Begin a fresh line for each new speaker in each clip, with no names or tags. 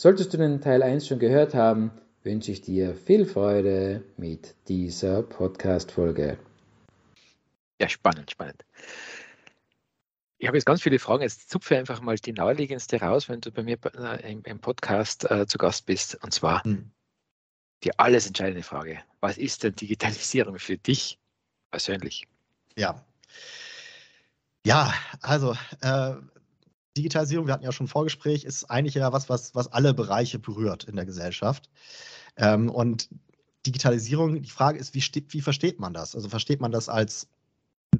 Solltest du den Teil 1 schon gehört haben, wünsche ich dir viel Freude mit dieser Podcast-Folge.
Ja, spannend, spannend. Ich habe jetzt ganz viele Fragen. Jetzt zupfe einfach mal die naheliegendste raus, wenn du bei mir äh, im, im Podcast äh, zu Gast bist. Und zwar hm. die alles entscheidende Frage. Was ist denn Digitalisierung für dich persönlich?
Ja. Ja, also äh, Digitalisierung, wir hatten ja schon ein Vorgespräch, ist eigentlich ja was, was, was alle Bereiche berührt in der Gesellschaft. Ähm, und Digitalisierung, die Frage ist, wie, wie versteht man das? Also versteht man das als,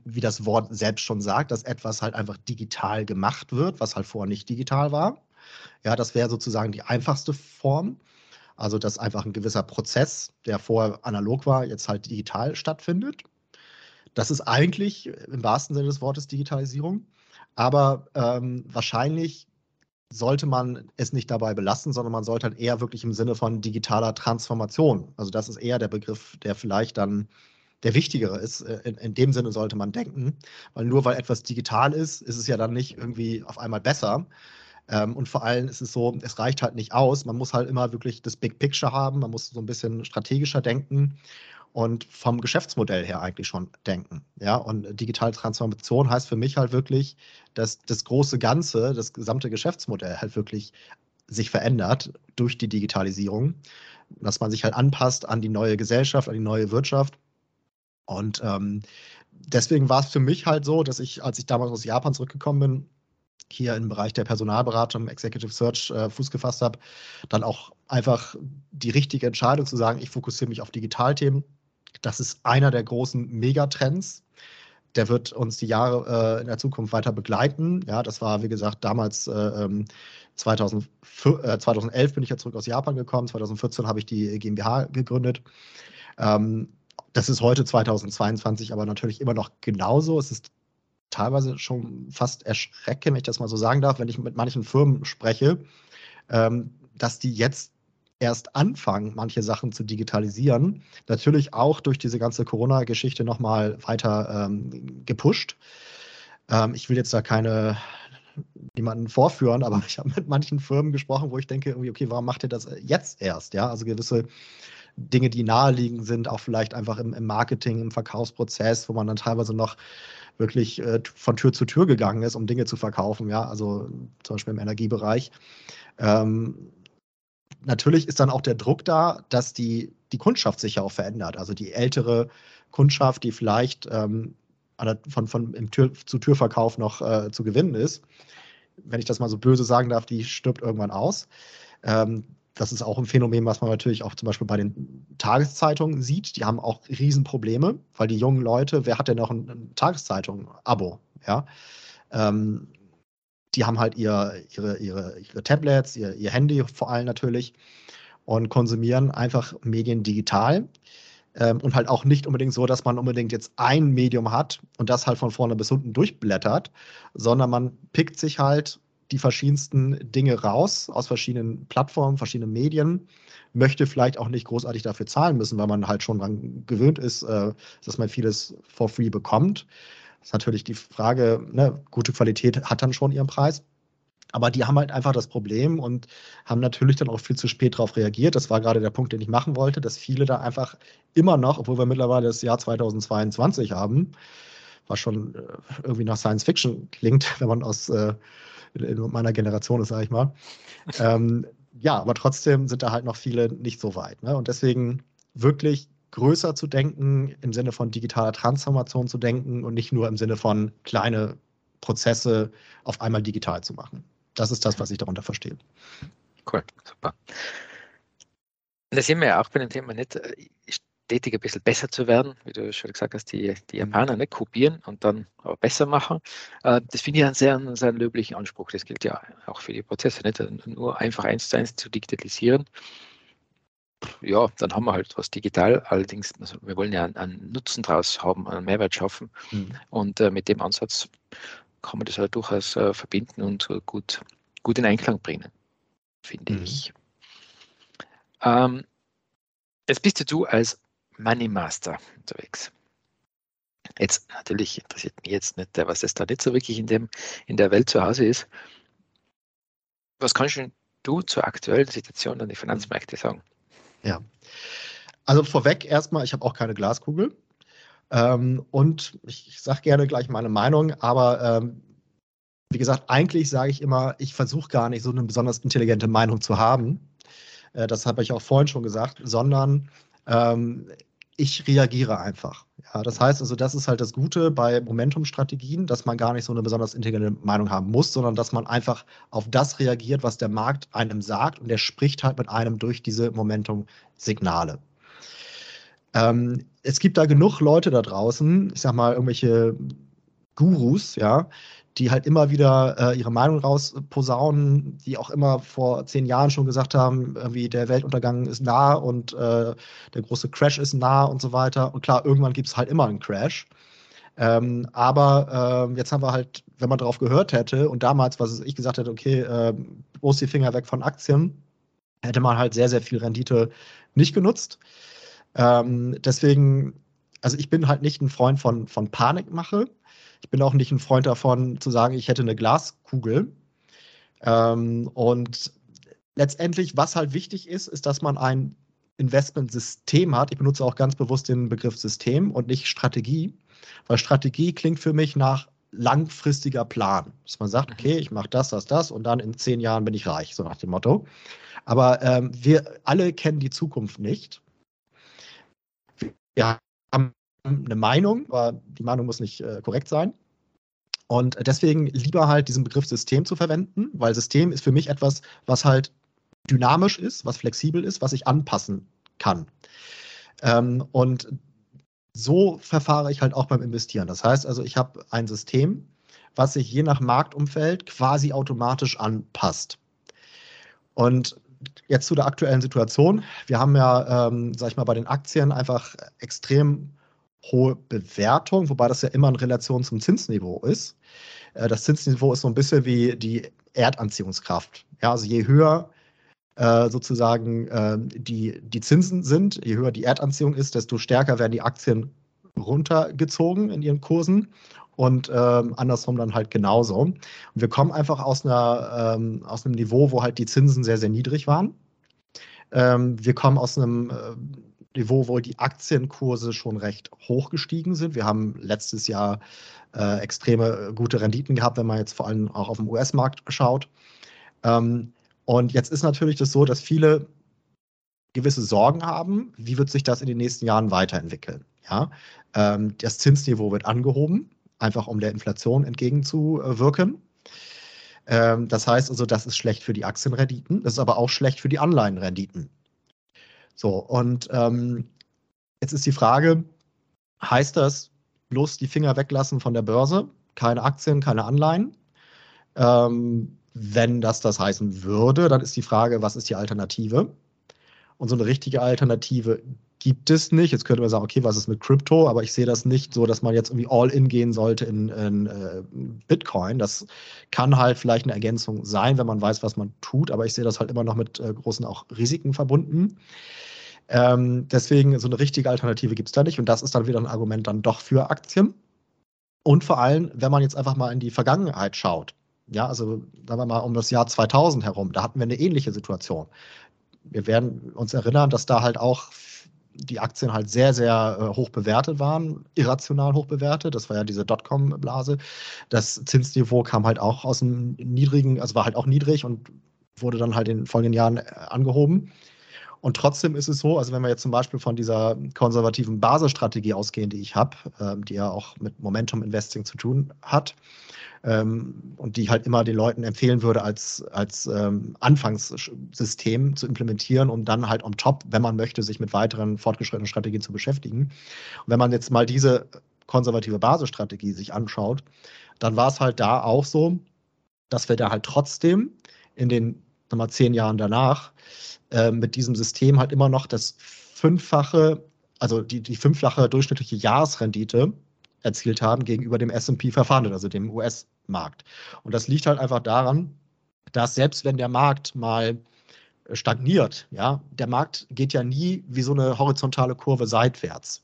wie das Wort selbst schon sagt, dass etwas halt einfach digital gemacht wird, was halt vorher nicht digital war? Ja, das wäre sozusagen die einfachste Form. Also, dass einfach ein gewisser Prozess, der vorher analog war, jetzt halt digital stattfindet. Das ist eigentlich im wahrsten Sinne des Wortes Digitalisierung. Aber ähm, wahrscheinlich sollte man es nicht dabei belassen, sondern man sollte halt eher wirklich im Sinne von digitaler Transformation. Also das ist eher der Begriff, der vielleicht dann der wichtigere ist. Äh, in, in, dem Sinne sollte man denken, weil nur weil etwas digital ist, ist es ja dann nicht irgendwie auf einmal besser. Ähm, und vor allem ist es so, es reicht halt nicht aus. Man muss halt immer wirklich das Big Picture haben, man muss so ein bisschen strategischer denken und vom Geschäftsmodell her eigentlich schon denken. Ja, und digitale Transformation heißt für mich halt wirklich, dass das große Ganze, das gesamte Geschäftsmodell halt wirklich sich verändert durch die Digitalisierung, dass man sich halt anpasst an die neue Gesellschaft, an die neue Wirtschaft. Und ähm, deswegen war es für mich halt so, dass ich, als ich damals aus Japan zurückgekommen bin, hier im Bereich der Personalberatung, Executive Search äh, Fuß gefasst habe, dann auch einfach die richtige Entscheidung zu sagen, ich fokussiere mich auf Digitalthemen, das ist einer der großen Megatrends. Der wird uns die Jahre äh, in der Zukunft weiter begleiten. Ja, das war, wie gesagt, damals äh, 2000, äh, 2011 bin ich ja zurück aus Japan gekommen. 2014 habe ich die GmbH gegründet. Ähm, das ist heute 2022 aber natürlich immer noch genauso. Es ist teilweise schon fast erschreckend, wenn ich das mal so sagen darf, wenn ich mit manchen Firmen spreche, ähm, dass die jetzt erst anfangen, manche Sachen zu digitalisieren. Natürlich auch durch diese ganze Corona-Geschichte nochmal weiter ähm, gepusht. Ähm, ich will jetzt da keine niemanden vorführen, aber ich habe mit manchen Firmen gesprochen, wo ich denke, irgendwie, okay, warum macht ihr das jetzt erst? Ja, also gewisse Dinge, die naheliegend sind, auch vielleicht einfach im, im Marketing, im Verkaufsprozess, wo man dann teilweise noch wirklich äh, von Tür zu Tür gegangen ist, um Dinge zu verkaufen, ja, also zum Beispiel im Energiebereich. Ähm, natürlich ist dann auch der Druck da, dass die, die Kundschaft sich ja auch verändert. Also die ältere Kundschaft, die vielleicht ähm, von, von im Tür zu Türverkauf noch äh, zu gewinnen ist, wenn ich das mal so böse sagen darf, die stirbt irgendwann aus. Ähm, das ist auch ein Phänomen, was man natürlich auch zum Beispiel bei den Tageszeitungen sieht. Die haben auch Riesenprobleme, weil die jungen Leute, wer hat denn noch ein, ein Tageszeitung-Abo? Ja. Ähm, die haben halt ihr, ihre, ihre, ihre Tablets, ihr, ihr Handy vor allem natürlich und konsumieren einfach Medien digital. Ähm, und halt auch nicht unbedingt so, dass man unbedingt jetzt ein Medium hat und das halt von vorne bis unten durchblättert, sondern man pickt sich halt die verschiedensten Dinge raus aus verschiedenen Plattformen, verschiedenen Medien, möchte vielleicht auch nicht großartig dafür zahlen müssen, weil man halt schon daran gewöhnt ist, äh, dass man vieles for free bekommt. Ist natürlich die Frage, ne, gute Qualität hat dann schon ihren Preis. Aber die haben halt einfach das Problem und haben natürlich dann auch viel zu spät darauf reagiert. Das war gerade der Punkt, den ich machen wollte, dass viele da einfach immer noch, obwohl wir mittlerweile das Jahr 2022 haben, was schon äh, irgendwie nach Science Fiction klingt, wenn man aus äh, meiner Generation ist, sage ich mal. ähm, ja, aber trotzdem sind da halt noch viele nicht so weit. Ne? Und deswegen wirklich größer zu denken, im Sinne von digitaler Transformation zu denken und nicht nur im Sinne von kleine Prozesse auf einmal digital zu machen. Das ist das, was ich darunter verstehe.
Cool, super. Da sehen wir ja auch bei dem Thema nicht, stetig ein bisschen besser zu werden, wie du schon gesagt hast, die, die. Japaner nicht kopieren und dann aber besser machen. Äh, das finde ich einen sehr, einen sehr löblichen Anspruch. Das gilt ja auch für die Prozesse, nicht nur einfach eins zu eins zu digitalisieren. Ja, dann haben wir halt was digital. Allerdings, also wir wollen ja einen, einen, Nutzen draus haben, einen Mehrwert schaffen. Mhm. Und äh, mit dem Ansatz kann man das halt durchaus äh, verbinden und gut, gut in Einklang bringen, finde mhm. ich. Ähm, jetzt bist du als Money Master unterwegs. Jetzt natürlich interessiert mich jetzt nicht, was es da nicht so wirklich in, dem, in der Welt zu Hause ist. Was kannst du zur aktuellen Situation an die Finanzmärkte sagen?
Ja, also vorweg erstmal, ich habe auch keine Glaskugel. Ähm, und ich, ich sage gerne gleich meine Meinung, aber ähm, wie gesagt, eigentlich sage ich immer, ich versuche gar nicht so eine besonders intelligente Meinung zu haben. Äh, das habe ich auch vorhin schon gesagt, sondern ähm, ich reagiere einfach. Ja, das heißt also, das ist halt das Gute bei Momentum-Strategien, dass man gar nicht so eine besonders intelligente Meinung haben muss, sondern dass man einfach auf das reagiert, was der Markt einem sagt und der spricht halt mit einem durch diese Momentum-Signale. Ähm, es gibt da genug Leute da draußen, ich sag mal, irgendwelche Gurus, ja, die halt immer wieder äh, ihre Meinung rausposaunen, die auch immer vor zehn Jahren schon gesagt haben, irgendwie der Weltuntergang ist nah und äh, der große Crash ist nah und so weiter. Und klar, irgendwann gibt es halt immer einen Crash. Ähm, aber äh, jetzt haben wir halt, wenn man darauf gehört hätte und damals, was ich gesagt hätte, okay, äh, bloß die Finger weg von Aktien, hätte man halt sehr, sehr viel Rendite nicht genutzt. Ähm, deswegen, also ich bin halt nicht ein Freund von, von Panikmache. Ich bin auch nicht ein Freund davon, zu sagen, ich hätte eine Glaskugel. Ähm, und letztendlich, was halt wichtig ist, ist, dass man ein Investmentsystem hat. Ich benutze auch ganz bewusst den Begriff System und nicht Strategie, weil Strategie klingt für mich nach langfristiger Plan. Dass man sagt, okay, ich mache das, das, das und dann in zehn Jahren bin ich reich, so nach dem Motto. Aber ähm, wir alle kennen die Zukunft nicht. Wir haben eine Meinung, aber die Meinung muss nicht äh, korrekt sein. Und deswegen lieber halt diesen Begriff System zu verwenden, weil System ist für mich etwas, was halt dynamisch ist, was flexibel ist, was ich anpassen kann. Ähm, und so verfahre ich halt auch beim Investieren. Das heißt also, ich habe ein System, was sich je nach Marktumfeld quasi automatisch anpasst. Und jetzt zu der aktuellen Situation. Wir haben ja, ähm, sag ich mal, bei den Aktien einfach extrem hohe Bewertung, wobei das ja immer in Relation zum Zinsniveau ist. Äh, das Zinsniveau ist so ein bisschen wie die Erdanziehungskraft. Ja, also je höher äh, sozusagen äh, die, die Zinsen sind, je höher die Erdanziehung ist, desto stärker werden die Aktien runtergezogen in ihren Kursen und ähm, andersrum dann halt genauso. Und wir kommen einfach aus, einer, ähm, aus einem Niveau, wo halt die Zinsen sehr, sehr niedrig waren. Ähm, wir kommen aus einem äh, Niveau, wo die Aktienkurse schon recht hoch gestiegen sind. Wir haben letztes Jahr äh, extreme äh, gute Renditen gehabt, wenn man jetzt vor allem auch auf dem US-Markt schaut. Ähm, und jetzt ist natürlich das so, dass viele gewisse Sorgen haben, wie wird sich das in den nächsten Jahren weiterentwickeln. Ja? Ähm, das Zinsniveau wird angehoben, einfach um der Inflation entgegenzuwirken. Ähm, das heißt also, das ist schlecht für die Aktienrenditen, das ist aber auch schlecht für die Anleihenrenditen. So, und ähm, jetzt ist die Frage, heißt das bloß die Finger weglassen von der Börse, keine Aktien, keine Anleihen? Ähm, wenn das das heißen würde, dann ist die Frage, was ist die Alternative? Und so eine richtige Alternative gibt es nicht. Jetzt könnte man sagen, okay, was ist mit Krypto? Aber ich sehe das nicht so, dass man jetzt irgendwie all in gehen sollte in, in äh, Bitcoin. Das kann halt vielleicht eine Ergänzung sein, wenn man weiß, was man tut. Aber ich sehe das halt immer noch mit äh, großen auch Risiken verbunden. Ähm, deswegen so eine richtige Alternative gibt es da nicht. Und das ist dann wieder ein Argument dann doch für Aktien. Und vor allem, wenn man jetzt einfach mal in die Vergangenheit schaut. Ja, also sagen wir mal um das Jahr 2000 herum, da hatten wir eine ähnliche Situation. Wir werden uns erinnern, dass da halt auch die Aktien halt sehr, sehr äh, hoch bewertet waren, irrational hoch bewertet. Das war ja diese Dotcom-Blase. Das Zinsniveau kam halt auch aus dem niedrigen, also war halt auch niedrig und wurde dann halt in den folgenden Jahren äh, angehoben. Und trotzdem ist es so, also wenn wir jetzt zum Beispiel von dieser konservativen Basisstrategie ausgehen, die ich habe, äh, die ja auch mit Momentum Investing zu tun hat, ähm, und die ich halt immer den Leuten empfehlen würde, als, als ähm, Anfangssystem zu implementieren, um dann halt on top, wenn man möchte, sich mit weiteren fortgeschrittenen Strategien zu beschäftigen. Und wenn man jetzt mal diese konservative Basisstrategie sich anschaut, dann war es halt da auch so, dass wir da halt trotzdem in den mal, zehn Jahren danach äh, mit diesem System halt immer noch das fünffache, also die, die fünffache durchschnittliche Jahresrendite erzielt haben gegenüber dem S&P 500, also dem US-Markt. Und das liegt halt einfach daran, dass selbst wenn der Markt mal stagniert, ja, der Markt geht ja nie wie so eine horizontale Kurve seitwärts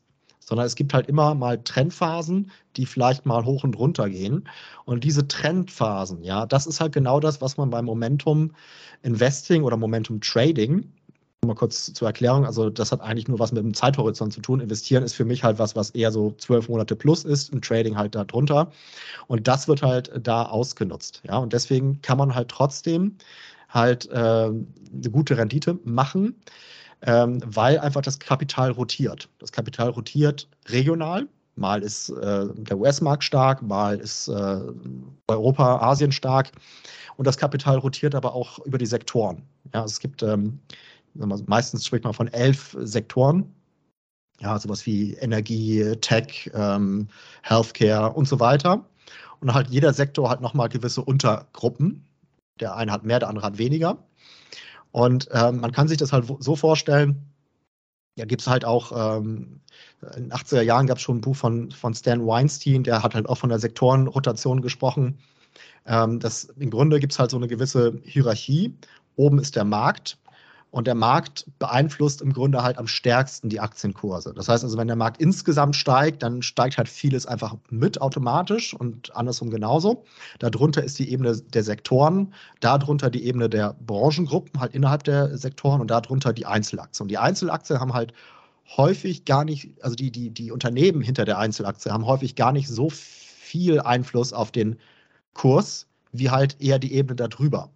sondern es gibt halt immer mal Trendphasen, die vielleicht mal hoch und runter gehen. Und diese Trendphasen, ja, das ist halt genau das, was man beim Momentum Investing oder Momentum Trading mal kurz zur Erklärung, also das hat eigentlich nur was mit dem Zeithorizont zu tun. Investieren ist für mich halt was, was eher so zwölf Monate plus ist, im Trading halt da drunter. Und das wird halt da ausgenutzt. Ja, und deswegen kann man halt trotzdem halt äh, eine gute Rendite machen ähm, weil einfach das Kapital rotiert. Das Kapital rotiert regional. Mal ist äh, der US-Markt stark, mal ist äh, Europa, Asien stark. Und das Kapital rotiert aber auch über die Sektoren. Ja, es gibt ähm, meistens spricht man von elf Sektoren. Ja, sowas wie Energie, Tech, ähm, Healthcare und so weiter. Und halt jeder Sektor hat nochmal gewisse Untergruppen. Der eine hat mehr, der andere hat weniger. Und ähm, man kann sich das halt so vorstellen, ja, gibt es halt auch, ähm, in den 80er Jahren gab es schon ein Buch von, von Stan Weinstein, der hat halt auch von der Sektorenrotation gesprochen. Ähm, das, Im Grunde gibt es halt so eine gewisse Hierarchie. Oben ist der Markt und der Markt beeinflusst im Grunde halt am stärksten die Aktienkurse. Das heißt also, wenn der Markt insgesamt steigt, dann steigt halt vieles einfach mit automatisch und andersrum genauso. Darunter ist die Ebene der Sektoren, darunter die Ebene der Branchengruppen halt innerhalb der Sektoren und darunter die Einzelaktien. Und die Einzelaktien haben halt häufig gar nicht, also die, die, die Unternehmen hinter der Einzelaktie haben häufig gar nicht so viel Einfluss auf den Kurs, wie halt eher die Ebene darüber.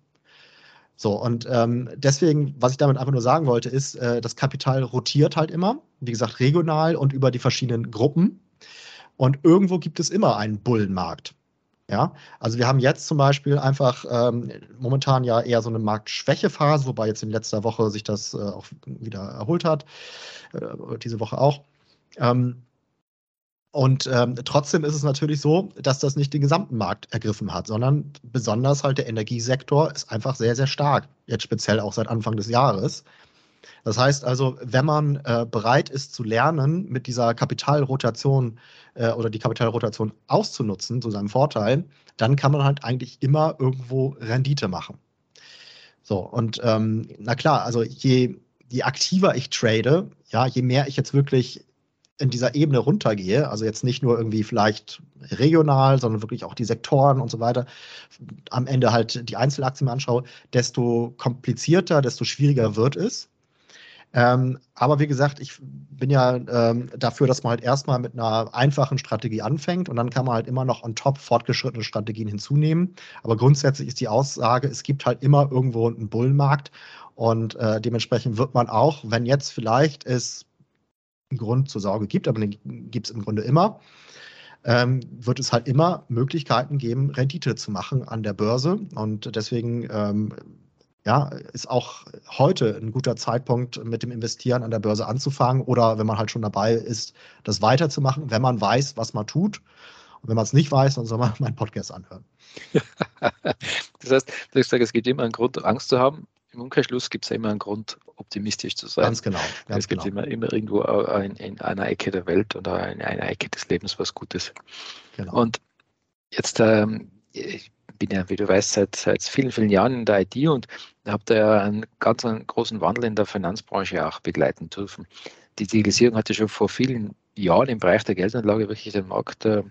So, und ähm, deswegen, was ich damit einfach nur sagen wollte, ist, äh, das Kapital rotiert halt immer, wie gesagt, regional und über die verschiedenen Gruppen. Und irgendwo gibt es immer einen Bullenmarkt. Ja, also wir haben jetzt zum Beispiel einfach ähm, momentan ja eher so eine Marktschwächephase, wobei jetzt in letzter Woche sich das äh, auch wieder erholt hat, äh, diese Woche auch. Ähm, und ähm, trotzdem ist es natürlich so, dass das nicht den gesamten Markt ergriffen hat, sondern besonders halt der Energiesektor ist einfach sehr, sehr stark. Jetzt speziell auch seit Anfang des Jahres. Das heißt also, wenn man äh, bereit ist zu lernen, mit dieser Kapitalrotation äh, oder die Kapitalrotation auszunutzen zu seinem Vorteil, dann kann man halt eigentlich immer irgendwo Rendite machen. So, und ähm, na klar, also je, je aktiver ich trade, ja, je mehr ich jetzt wirklich in dieser Ebene runtergehe, also jetzt nicht nur irgendwie vielleicht regional, sondern wirklich auch die Sektoren und so weiter, am Ende halt die Einzelaktien anschaue, desto komplizierter, desto schwieriger wird es. Ähm, aber wie gesagt, ich bin ja ähm, dafür, dass man halt erstmal mit einer einfachen Strategie anfängt und dann kann man halt immer noch on top fortgeschrittene Strategien hinzunehmen. Aber grundsätzlich ist die Aussage, es gibt halt immer irgendwo einen Bullenmarkt und äh, dementsprechend wird man auch, wenn jetzt vielleicht es Grund zur Sorge gibt, aber den gibt es im Grunde immer, ähm, wird es halt immer Möglichkeiten geben, Rendite zu machen an der Börse. Und deswegen ähm, ja, ist auch heute ein guter Zeitpunkt, mit dem Investieren an der Börse anzufangen oder wenn man halt schon dabei ist, das weiterzumachen, wenn man weiß, was man tut. Und wenn man es nicht weiß, dann soll man meinen Podcast anhören.
das heißt, du sagst, es gibt immer einen Grund, Angst zu haben. Im Umkehrschluss gibt es ja immer einen Grund, optimistisch zu sein.
Ganz genau.
Ganz es gibt genau. immer, immer irgendwo in, in, einer Ecke der Welt oder in einer Ecke des Lebens was Gutes. Genau. Und jetzt, ähm, ich bin ja, wie du weißt, seit, seit vielen, vielen Jahren in der IT und habe da ja einen ganz einen großen Wandel in der Finanzbranche auch begleiten dürfen. Die Digitalisierung hatte schon vor vielen Jahren im Bereich der Geldanlage wirklich den Markt äh,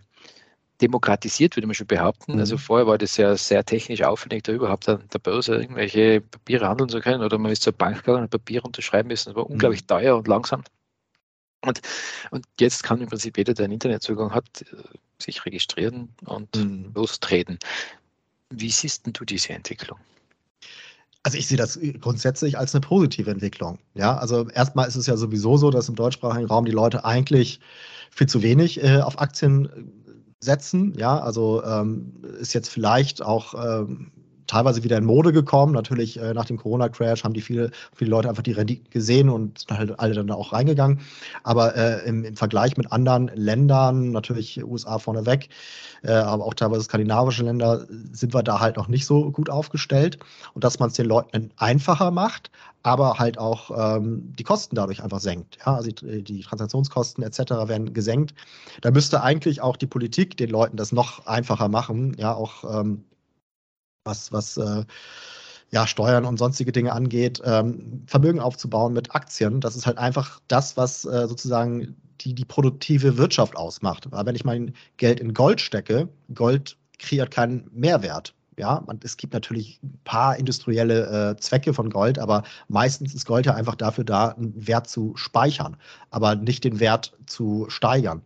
demokratisiert, würde man schon behaupten. Also mhm. Also vorher war das ja sehr technisch aufwendig, da überhaupt an der Börse irgendwelche Papiere handeln zu können oder man ist zur Bank gegangen und Papier unterschreiben müssen. Das war mhm. unglaublich teuer und langsam. Und, und jetzt kann im Prinzip jeder, der einen Internetzugang hat, sich registrieren und mhm. lostreten. Wie siehst denn du diese Entwicklung?
Also ich sehe das grundsätzlich als eine positive Entwicklung. Ja, also erstmal ist es ja sowieso so, dass im deutschsprachigen Raum die Leute eigentlich viel zu wenig äh, auf Aktien setzen. Ja, also ähm, ist jetzt vielleicht auch ähm, teilweise wieder in Mode gekommen. Natürlich äh, nach dem Corona-Crash haben die viele, viele Leute einfach die Rendite gesehen und sind halt alle dann da auch reingegangen. Aber äh, im, im, Vergleich mit anderen Ländern, natürlich USA vorneweg, äh, aber auch teilweise skandinavische Länder, sind wir da halt noch nicht so gut aufgestellt. Und dass man es den Leuten einfacher macht, aber halt auch ähm, die Kosten dadurch einfach senkt. Ja, also die, die, Transaktionskosten etc. werden gesenkt. Da müsste eigentlich auch die Politik den Leuten das noch einfacher machen, ja, auch ähm, was, was äh, ja, Steuern und sonstige Dinge angeht, ähm, Vermögen aufzubauen mit Aktien. Das ist halt einfach das, was äh, sozusagen die, die produktive Wirtschaft ausmacht. Aber wenn ich mein Geld in Gold stecke, Gold kreiert keinen Mehrwert. Ja, man, es gibt natürlich ein paar industrielle äh, Zwecke von Gold, aber meistens ist Gold ja einfach dafür da, einen Wert zu speichern, aber nicht den Wert zu steigern.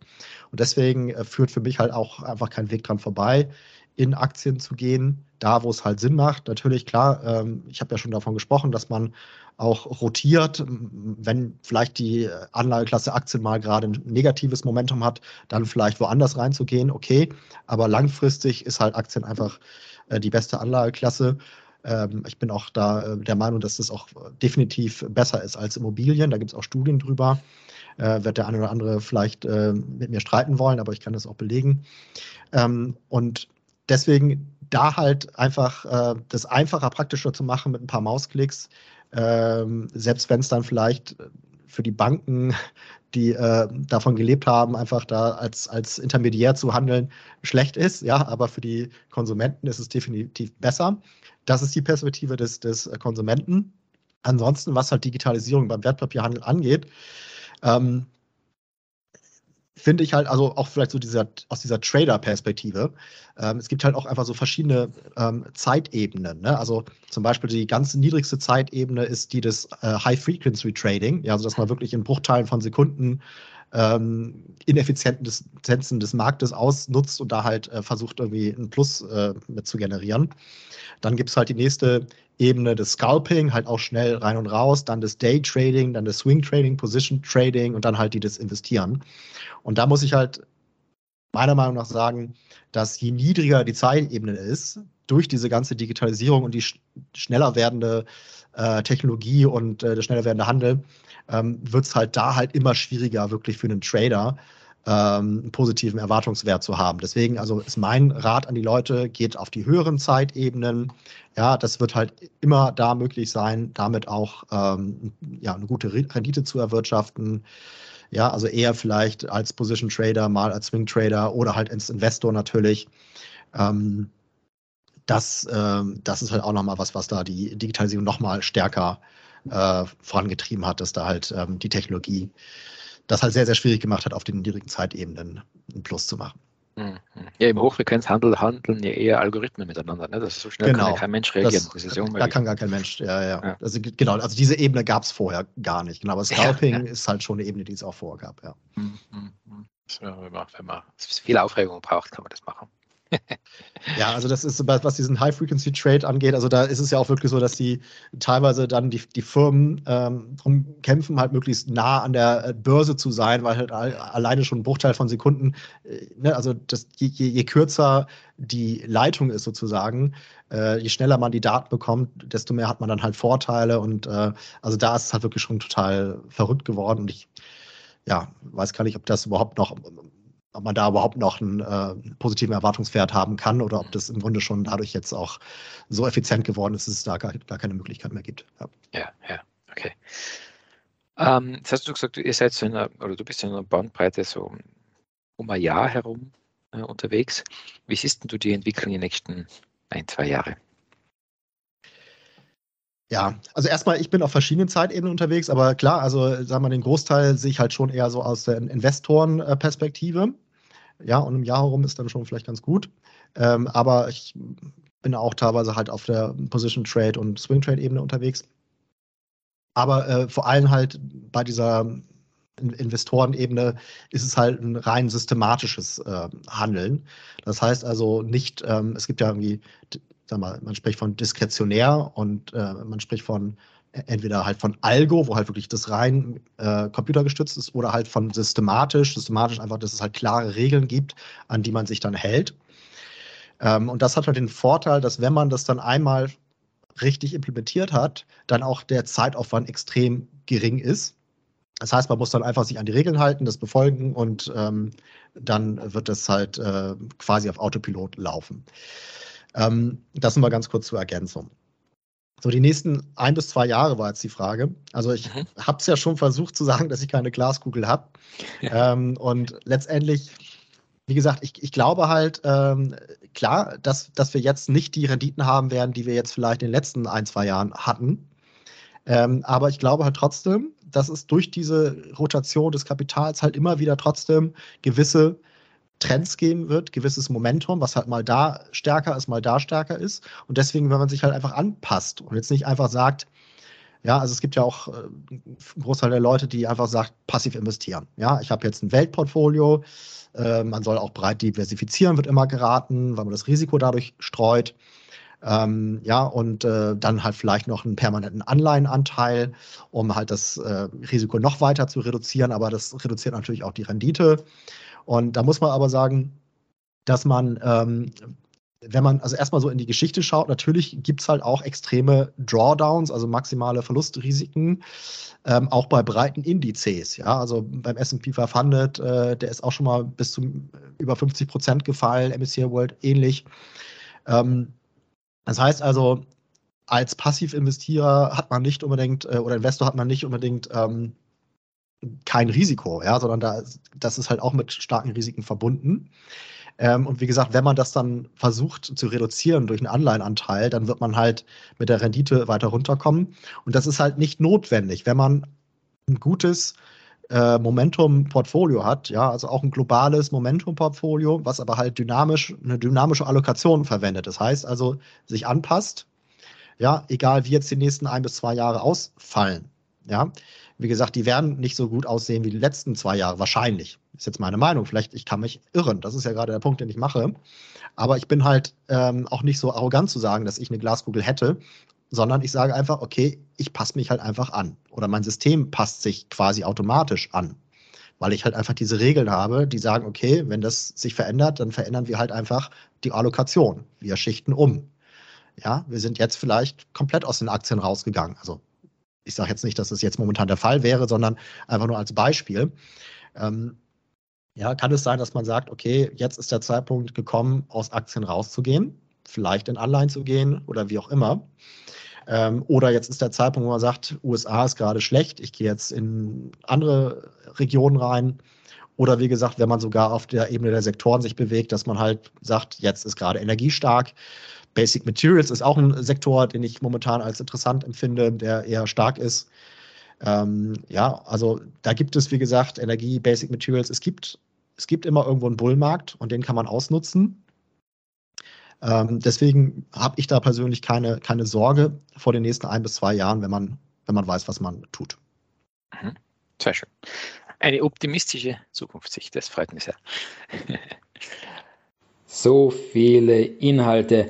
Und deswegen äh, führt für mich halt auch einfach kein Weg dran vorbei, in Aktien zu gehen, da wo es halt Sinn macht. Natürlich, klar, ähm, ich habe ja schon davon gesprochen, dass man auch rotiert, wenn vielleicht die Anlageklasse Aktien mal gerade ein negatives Momentum hat, dann vielleicht woanders reinzugehen, okay. Aber langfristig ist halt Aktien einfach äh, die beste Anlageklasse. Ähm, ich bin auch da äh, der Meinung, dass das auch definitiv besser ist als Immobilien. Da gibt es auch Studien drüber. Äh, wird der eine oder andere vielleicht äh, mit mir streiten wollen, aber ich kann das auch belegen. Ähm, und deswegen da halt einfach äh, das einfacher, praktischer zu machen mit ein paar Mausklicks, ähm, selbst wenn es dann vielleicht für die Banken, die äh, davon gelebt haben, einfach da als, als Intermediär zu handeln, schlecht ist. Ja, aber für die Konsumenten ist es definitiv besser. Das ist die Perspektive des, des Konsumenten. Ansonsten, was halt Digitalisierung beim Wertpapierhandel angeht, ähm, finde ich halt, also auch vielleicht so dieser, aus dieser Trader-Perspektive, ähm, es gibt halt auch einfach so verschiedene ähm, Zeitebenen. Ne? Also zum Beispiel die ganz niedrigste Zeitebene ist die des äh, High-Frequency-Trading, ja, also dass man wirklich in Bruchteilen von Sekunden ähm, Ineffizienzen des Marktes ausnutzt und da halt äh, versucht, irgendwie einen Plus äh, mit zu generieren. Dann gibt es halt die nächste Ebene des Scalping, halt auch schnell rein und raus, dann das Day Trading, dann das Swing Trading, Position Trading und dann halt die des Investieren. Und da muss ich halt meiner Meinung nach sagen, dass je niedriger die Zeitebene ist, durch diese ganze Digitalisierung und die sch schneller werdende äh, Technologie und äh, der schneller werdende Handel, ähm, wird es halt da halt immer schwieriger, wirklich für einen Trader ähm, positiven Erwartungswert zu haben. Deswegen, also ist mein Rat an die Leute, geht auf die höheren Zeitebenen. Ja, das wird halt immer da möglich sein, damit auch ähm, ja, eine gute Rendite zu erwirtschaften. Ja, also eher vielleicht als Position Trader, mal als Swing Trader oder halt als Investor natürlich. Ähm, das, ähm, das ist halt auch nochmal was, was da die Digitalisierung nochmal stärker äh, vorangetrieben hat, dass da halt ähm, die Technologie das halt sehr, sehr schwierig gemacht hat, auf den niedrigen Zeitebenen ein Plus zu machen.
Mhm. Ja, im Hochfrequenzhandel handeln ja eher Algorithmen miteinander. Ne? Das ist so schnell
genau.
kann ja kein Mensch reagieren.
Das, das da kann gar kein Mensch, ja, ja. ja. Also, genau, also diese Ebene gab es vorher gar nicht. Genau, aber Scalping ja, ist halt schon eine Ebene, die es auch vorher gab, ja. Mhm.
mhm. Wenn man, wenn man viel Aufregung braucht, kann man das machen.
Ja, also das ist, was diesen High-Frequency-Trade angeht, also da ist es ja auch wirklich so, dass die teilweise dann die, die Firmen ähm, darum kämpfen, halt möglichst nah an der äh, Börse zu sein, weil halt alleine schon ein Bruchteil von Sekunden, äh, ne, also das, je, je, je, kürzer die Leitung ist sozusagen, äh, je schneller man die Daten bekommt, desto mehr hat man dann halt Vorteile und äh, also da ist es halt wirklich schon total verrückt geworden und ich ja, weiß gar nicht, ob das überhaupt noch ob man da überhaupt noch einen äh, positiven Erwartungswert haben kann oder ob das im Grunde schon dadurch jetzt auch so effizient geworden ist, dass es da gar, gar keine Möglichkeit mehr gibt.
Ja, ja, ja okay. Ähm, jetzt hast du gesagt, ihr seid so in einer, oder du bist in einer Bandbreite so um ein Jahr herum äh, unterwegs. Wie siehst du die Entwicklung in den nächsten ein, zwei Jahre?
Ja, also erstmal, ich bin auf verschiedenen Zeitebenen unterwegs, aber klar, also sagen wir, den Großteil sehe ich halt schon eher so aus der Investorenperspektive ja, und im Jahr herum ist dann schon vielleicht ganz gut. Ähm, aber ich bin auch teilweise halt auf der Position Trade und Swing Trade Ebene unterwegs. Aber äh, vor allem halt bei dieser Investorenebene ist es halt ein rein systematisches äh, Handeln. Das heißt also nicht, ähm, es gibt ja irgendwie, sag mal, man spricht von diskretionär und äh, man spricht von entweder halt von Algo, wo halt wirklich das rein äh, computergestützt ist, oder halt von systematisch. Systematisch einfach, dass es halt klare Regeln gibt, an die man sich dann hält. Ähm, und das hat halt den Vorteil, dass wenn man das dann einmal richtig implementiert hat, dann auch der Zeitaufwand extrem gering ist. Das heißt, man muss dann einfach sich an die Regeln halten, das befolgen und ähm, dann wird das halt äh, quasi auf Autopilot laufen. Ähm, das wir ganz kurz zur Ergänzung. So, die nächsten ein bis zwei Jahre war jetzt die Frage. Also ich mhm. habe es ja schon versucht zu sagen, dass ich keine Glaskugel habe. Ja. Ähm, und letztendlich, wie gesagt, ich, ich glaube halt, ähm, klar, dass, dass wir jetzt nicht die Renditen haben werden, die wir jetzt vielleicht in den letzten ein, zwei Jahren hatten. Ähm, aber ich glaube halt trotzdem, dass es durch diese Rotation des Kapitals halt immer wieder trotzdem gewisse Trends geben wird, gewisses Momentum, was halt mal da stärker ist, mal da stärker ist. Und deswegen, wenn man sich halt einfach anpasst und jetzt nicht einfach sagt, ja, also es gibt ja auch äh, einen Großteil der Leute, die einfach sagt, passiv investieren. Ja, ich habe jetzt ein Weltportfolio, äh, man soll auch breit diversifizieren, wird immer geraten, weil man das Risiko dadurch streut. Ähm, ja, und äh, dann halt vielleicht noch einen permanenten Anleihenanteil, um halt das äh, Risiko noch weiter zu reduzieren, aber das reduziert natürlich auch die Rendite. Und da muss man aber sagen, dass man, ähm, wenn man also erstmal so in die Geschichte schaut, natürlich gibt es halt auch extreme Drawdowns, also maximale Verlustrisiken, ähm, auch bei breiten Indizes. Ja, also beim SP 500, äh, der ist auch schon mal bis zu über 50 Prozent gefallen, MSCI World ähnlich. Ähm, das heißt also, als Passivinvestierer hat man nicht unbedingt, äh, oder Investor hat man nicht unbedingt ähm, kein Risiko, ja, sondern da, das ist halt auch mit starken Risiken verbunden. Ähm, und wie gesagt, wenn man das dann versucht zu reduzieren durch einen Anleihenanteil, dann wird man halt mit der Rendite weiter runterkommen. Und das ist halt nicht notwendig, wenn man ein gutes äh, Momentum-Portfolio hat, ja, also auch ein globales Momentum-Portfolio, was aber halt dynamisch, eine dynamische Allokation verwendet. Das heißt also, sich anpasst, ja, egal wie jetzt die nächsten ein bis zwei Jahre ausfallen, ja. Wie gesagt, die werden nicht so gut aussehen wie die letzten zwei Jahre, wahrscheinlich. Ist jetzt meine Meinung. Vielleicht, ich kann mich irren. Das ist ja gerade der Punkt, den ich mache. Aber ich bin halt ähm, auch nicht so arrogant zu sagen, dass ich eine Glaskugel hätte, sondern ich sage einfach, okay, ich passe mich halt einfach an. Oder mein System passt sich quasi automatisch an. Weil ich halt einfach diese Regeln habe, die sagen, okay, wenn das sich verändert, dann verändern wir halt einfach die Allokation. Wir schichten um. Ja, wir sind jetzt vielleicht komplett aus den Aktien rausgegangen. Also ich sage jetzt nicht, dass das jetzt momentan der Fall wäre, sondern einfach nur als Beispiel. Ähm, ja, kann es sein, dass man sagt, okay, jetzt ist der Zeitpunkt gekommen, aus Aktien rauszugehen, vielleicht in Anleihen zu gehen oder wie auch immer. Ähm, oder jetzt ist der Zeitpunkt, wo man sagt, USA ist gerade schlecht, ich gehe jetzt in andere Regionen rein. Oder wie gesagt, wenn man sogar auf der Ebene der Sektoren sich bewegt, dass man halt sagt, jetzt ist gerade energiestark. Basic Materials ist auch ein Sektor, den ich momentan als interessant empfinde, der eher stark ist. Ähm, ja, also da gibt es, wie gesagt, Energie, Basic Materials. Es gibt, es gibt immer irgendwo einen Bullmarkt und den kann man ausnutzen. Ähm, deswegen habe ich da persönlich keine, keine Sorge vor den nächsten ein bis zwei Jahren, wenn man, wenn man weiß, was man tut.
Mhm. Sehr schön. Eine optimistische Zukunftssicht, das freut mich sehr.
so viele Inhalte.